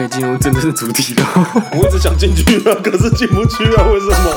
可以进入真正的主题了。我一直想进去啊，可是进不去啊，为什么？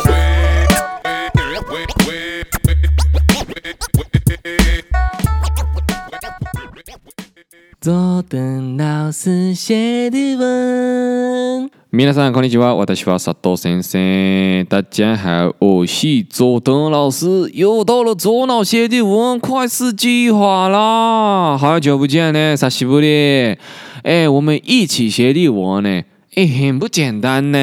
佐藤老师写的文。皆さんこんにちは，私は佐藤先生。大家好，我是佐藤老师。又到了左脑写的文快四计划啦！好久不见呢，啥西不哩？ 哎，我们一起写的文呢，哎，很不简单呢。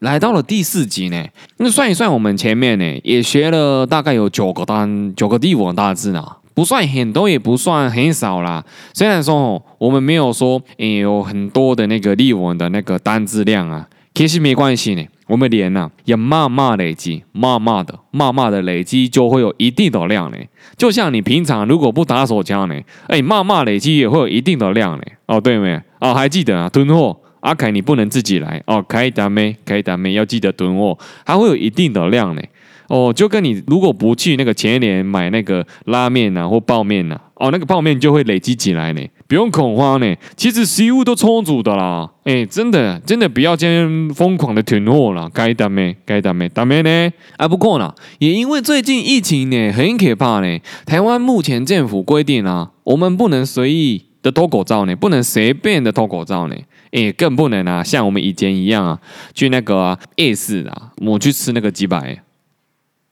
来到了第四集呢，那算一算，我们前面呢也学了大概有九个单，九个地文大字呢，不算很多，也不算很少啦。虽然说我们没有说哎有很多的那个例文的那个单字量啊，其实没关系呢。我们连呢也慢慢累积，慢慢的、慢慢的累积，就会有一定的量呢。就像你平常如果不打手枪呢，哎，慢慢累积也会有一定的量呢。哦，对没？哦，还记得啊？囤货，阿凯你不能自己来哦，可以打没？可以打没？要记得囤货，还会有一定的量呢。哦，就跟你如果不去那个前一年买那个拉面呐或泡面呐，哦，那个泡面就会累积起来呢，不用恐慌呢。其实食物都充足的啦，哎，真的真的不要这样疯狂的囤货了，该打没？该打没？打没呢？啊，不过呢，也因为最近疫情呢很可怕呢，台湾目前政府规定啊，我们不能随意的脱口罩呢，不能随便的脱口罩呢，哎，更不能啊，像我们以前一样啊，去那个夜市啊，我去吃那个鸡排。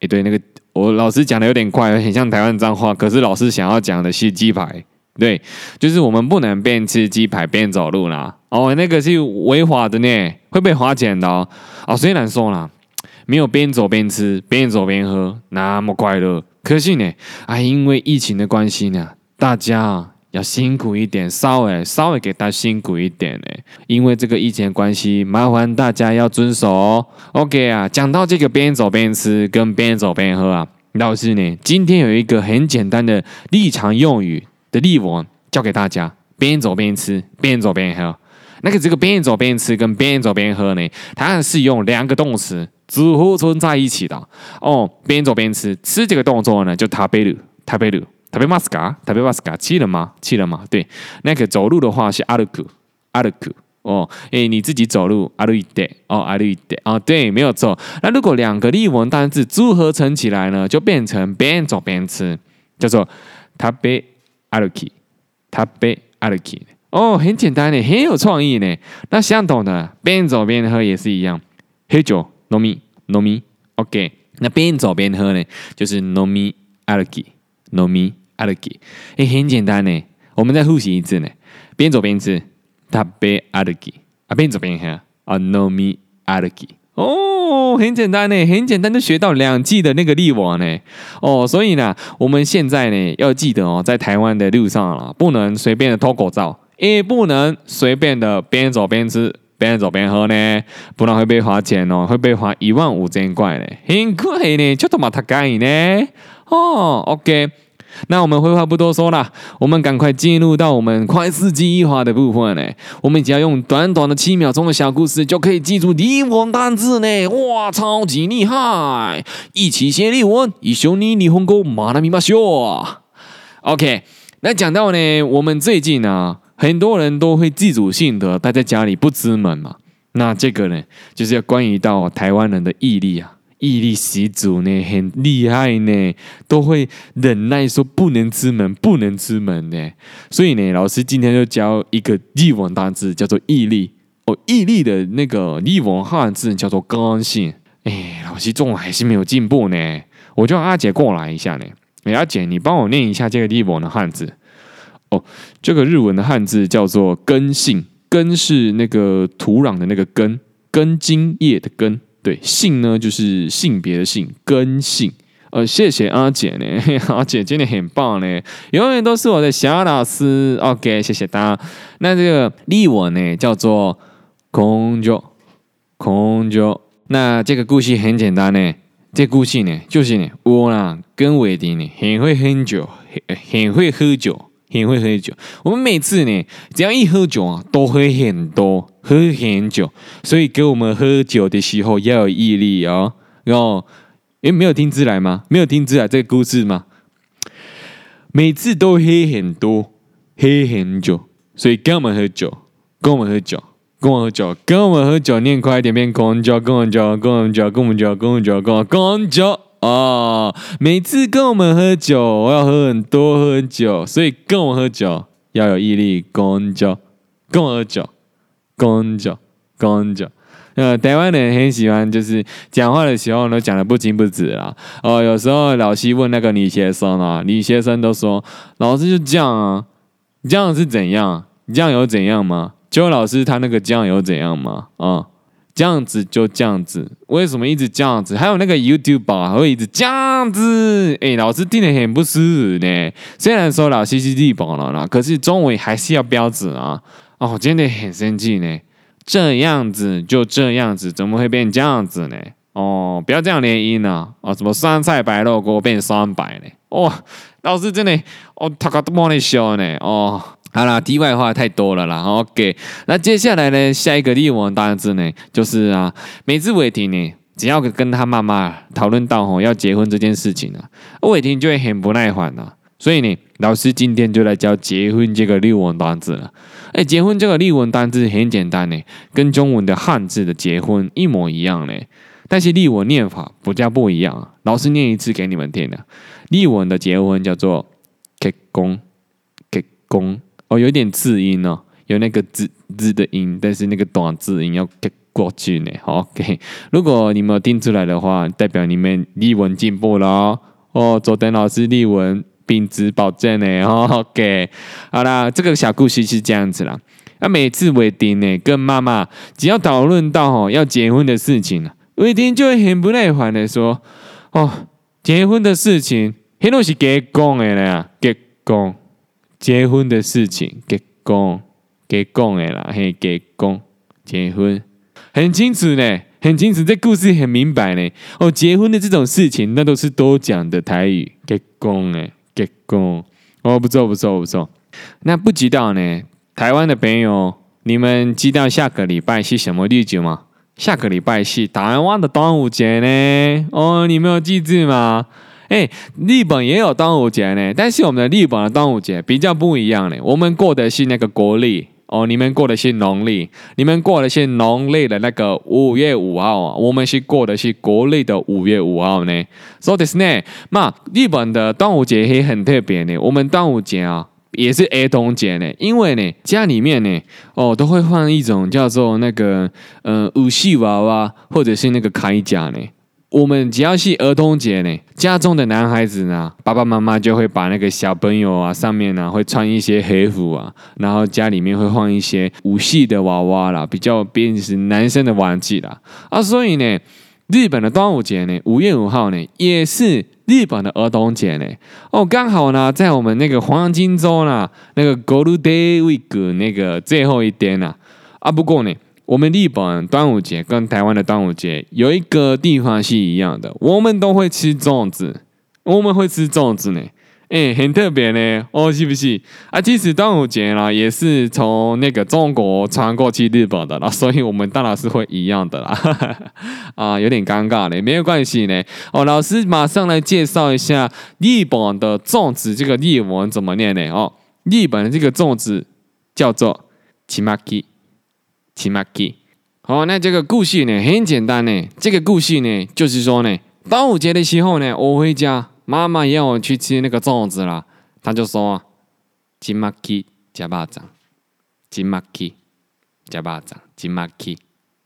哎，对，那个我老师讲的有点快，很像台湾脏话。可是老师想要讲的是鸡排，对，就是我们不能边吃鸡排边走路啦。哦，那个是违法的呢，会被罚钱的哦。哦，虽然说啦，没有边走边吃、边走边喝那么快乐，可是呢，啊，因为疫情的关系呢，大家。要辛苦一点，稍微稍微给他辛苦一点呢，因为这个疫情关系，麻烦大家要遵守哦。OK 啊，讲到这个边走边吃跟边走边喝啊，老师呢今天有一个很简单的日常用语的例文教给大家：边走边吃，边走边喝。那个这个边走边吃跟边走边喝呢，它是用两个动词组合存在一起的哦。边走边吃，吃这个动作呢就食べる，食べる。 食べますか？食べますか？吃了吗？吃了吗？对，那个走路的话是歩く，歩く哦。哎，你自己走路，歩いて哦，歩いて哦，对，没有错。那如果两个例文单字组合成起来呢，就变成边走边吃，叫做食べ歩き，食べ歩き。哦，很简单呢，很有创意呢。那相同的边走边喝也是一样，喝酒饮み饮み，OK。那边走边喝呢，就是饮み歩き。饮み 歩き，哎，很简单呢。我们再复习一次呢。边走边吃，食べ歩き啊，边走边喝啊，饮み歩き。哦，很简单呢，很简单就学到两季的那个例文呢。哦，所以呢，我们现在呢要记得哦，在台湾的路上啊，不能随便的脱口罩，也不能随便的边走边吃、边走边喝呢，不然会被罚钱哦，会被罚一万五千块呢，很贵呢，就他妈太贵呢。哦，OK， 那我们废话不多说了，我们赶快进入到我们快四计划的部分呢。我们只要用短短的七秒钟的小故事，就可以记住例文单字呢。哇，超级厉害！一起写例文，一绪に日本语学びましょう。OK，那讲到呢，我们最近呢，很多人都会自主性的待在家里不出门嘛。那这个呢，就是要关于到台湾人的毅力啊。 毅力十足呢，很厉害呢，都会忍耐说不能出门，不能出门呢。所以呢，老师今天就教一个日文单字，叫做毅力。哦，毅力的那个日文汉字叫做刚性。哎，老师中文还是没有进步呢。我叫阿姐过来一下呢。哎，阿姐，你帮我念一下这个日文的汉字。哦，这个日文的汉字叫做根性。根是那个土壤的那个根，根茎叶的根。对，性呢就是性别的性，根性。呃，谢谢阿姐呢，阿姐真的很棒呢，永远都是我的小老师。OK，谢谢大家。那这个例文呢叫做根性，根性。那这个故事很简单呢，这故事呢就是呢，我啦跟伟迪呢很会喝酒，很很会喝酒。很会喝酒，我们每次呢，只要一喝酒啊，都喝很多，喝很久。所以给我们喝酒的时候要有毅力哦。然后，诶，没有听出来吗？没有听出来这个故事吗？每次都喝很多，喝很久。所以跟我们喝酒，跟我们喝酒，跟我喝酒，跟我们喝酒，念快一点，变公交，跟我们交，跟我们交，跟我们交，跟我们交，跟我公交啊！每次跟我们喝酒，我要喝很多喝酒，所以跟我喝酒要有毅力，公交，跟我喝酒，公交，公交。呃，台湾人很喜欢，就是讲话的时候都讲得不清不楚啦。哦，有时候老师问那个女学生啊，女学生都说，老师就这样啊，这样是怎样？这样有怎样吗？就老师他那个这样有怎样吗？啊、这样子就这样子，为什么一直这样子？还有那个 YouTuber 还会一直这样子，哎，老师听得很不舒服呢。虽然说老师是日本人啦，可是中文还是要标准啊。哦，真的很生气呢。这样子就这样子，怎么会变这样子呢？哦，不要这样连音呢。哦，什么酸菜白肉锅变酸白呢？哦，老师真的，哦，他可都帮你修呢。哦。好啦，题外话太多了啦。OK，那接下来呢，下一个例文单字呢，就是啊，每次伟霆呢，只要跟他妈妈讨论到吼要结婚这件事情啊，伟霆就会很不耐烦了。所以呢，老师今天就来教结婚这个日文单字了。哎，结婚这个日文单字很简单呢，跟中文的汉字的结婚一模一样呢，但是日文念法不叫不一样。老师念一次给你们听的，例文的结婚叫做结婚，结婚。哦，有点字音哦，有那个字字的音，但是那个短字音要给过去呢。OK，如果你们听出来的话，代表你们日文进步了哦。哦，佐登老师日文品质保证呢。OK，好啦，这个小故事是这样子啦。啊，每次伟霆呢跟妈妈只要讨论到哦要结婚的事情，伟霆就会很不耐烦的说：“哦，结婚的事情，很多是给讲的啦，给讲。”结婚的事情，结婚，结婚的啦，嘿，结婚，结婚，很清楚呢，很清楚，这故事很明白呢。哦，结婚的这种事情，那都是多讲的台语，结婚诶，结果，哦，不错，不错，不错。那不知道呢，台湾的朋友，你们知道下个礼拜是什么日子吗？下个礼拜是台湾的端午节呢。哦，你们有记住吗？哎，日本也有端午节呢，但是我们的日本的端午节比较不一样呢。我们过的是那个国历哦，你们过的是农历，你们过的是农历的那个五月五号啊，我们是过的是国历的五月五号呢。所以的是呢，那日本的端午节也很特别呢。我们端午节啊，也是儿童节呢，因为呢，家里面呢，哦，都会放一种叫做那个呃武士娃娃，或者是那个铠甲呢。我们只要是儿童节呢，家中的男孩子呢，爸爸妈妈就会把那个小朋友啊，上面呢会穿一些和服啊，然后家里面会放一些武士的娃娃啦，比较便是男生的玩具啦啊，所以呢，日本的端午节呢，五月五号呢，也是日本的儿童节呢。哦，刚好呢，在我们那个黄金周呢，那个 Golden Week 那个最后一天呢，啊，不过呢。我们日本端午节跟台湾的端午节有一个地方是一样的，我们都会吃粽子，我们会吃粽子呢，哎，很特别呢，哦，是不是？啊，其实端午节呢也是从那个中国传过去日本的啦，所以我们当然是会一样的啦，啊，有点尴尬呢，没有关系呢。哦，老师马上来介绍一下日本的粽子这个日文怎么念呢？哦，日本的这个粽子叫做ちまき。ちまき，好，那这个故事呢很简单呢。这个故事呢就是说呢，端午节的时候呢，我回家，妈妈要我去吃那个粽子啦，她就说：ちまき吃肉粽，ちまき吃肉粽，ちまき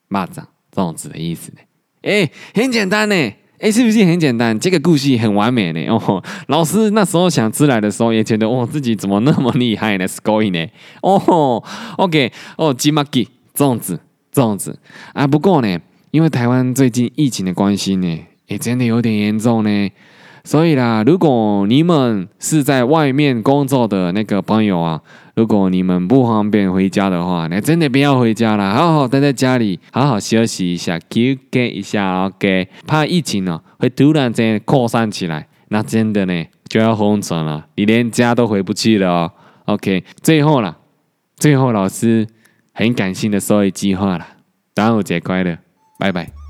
肉粽粽子的意思呢。哎，很简单呢，哎，是不是很简单？这个故事很完美呢。哦，老师那时候想出来的时候也觉得，哦，自己怎么那么厉害呢？すごい呢。哦，OK，哦，ちまき。 粽子，粽子啊！不过呢，因为台湾最近疫情的关系呢，也真的有点严重呢。所以啦，如果你们是在外面工作的那个朋友啊，如果你们不方便回家的话，那真的不要回家了，好好待在家里，好好休息一下，休息一下，OK。怕疫情呢会突然间扩散起来，那真的呢就要封城了，你连家都回不去了哦。OK，最后了，最后老师。很感性的说一句话了，端午节快乐，拜拜。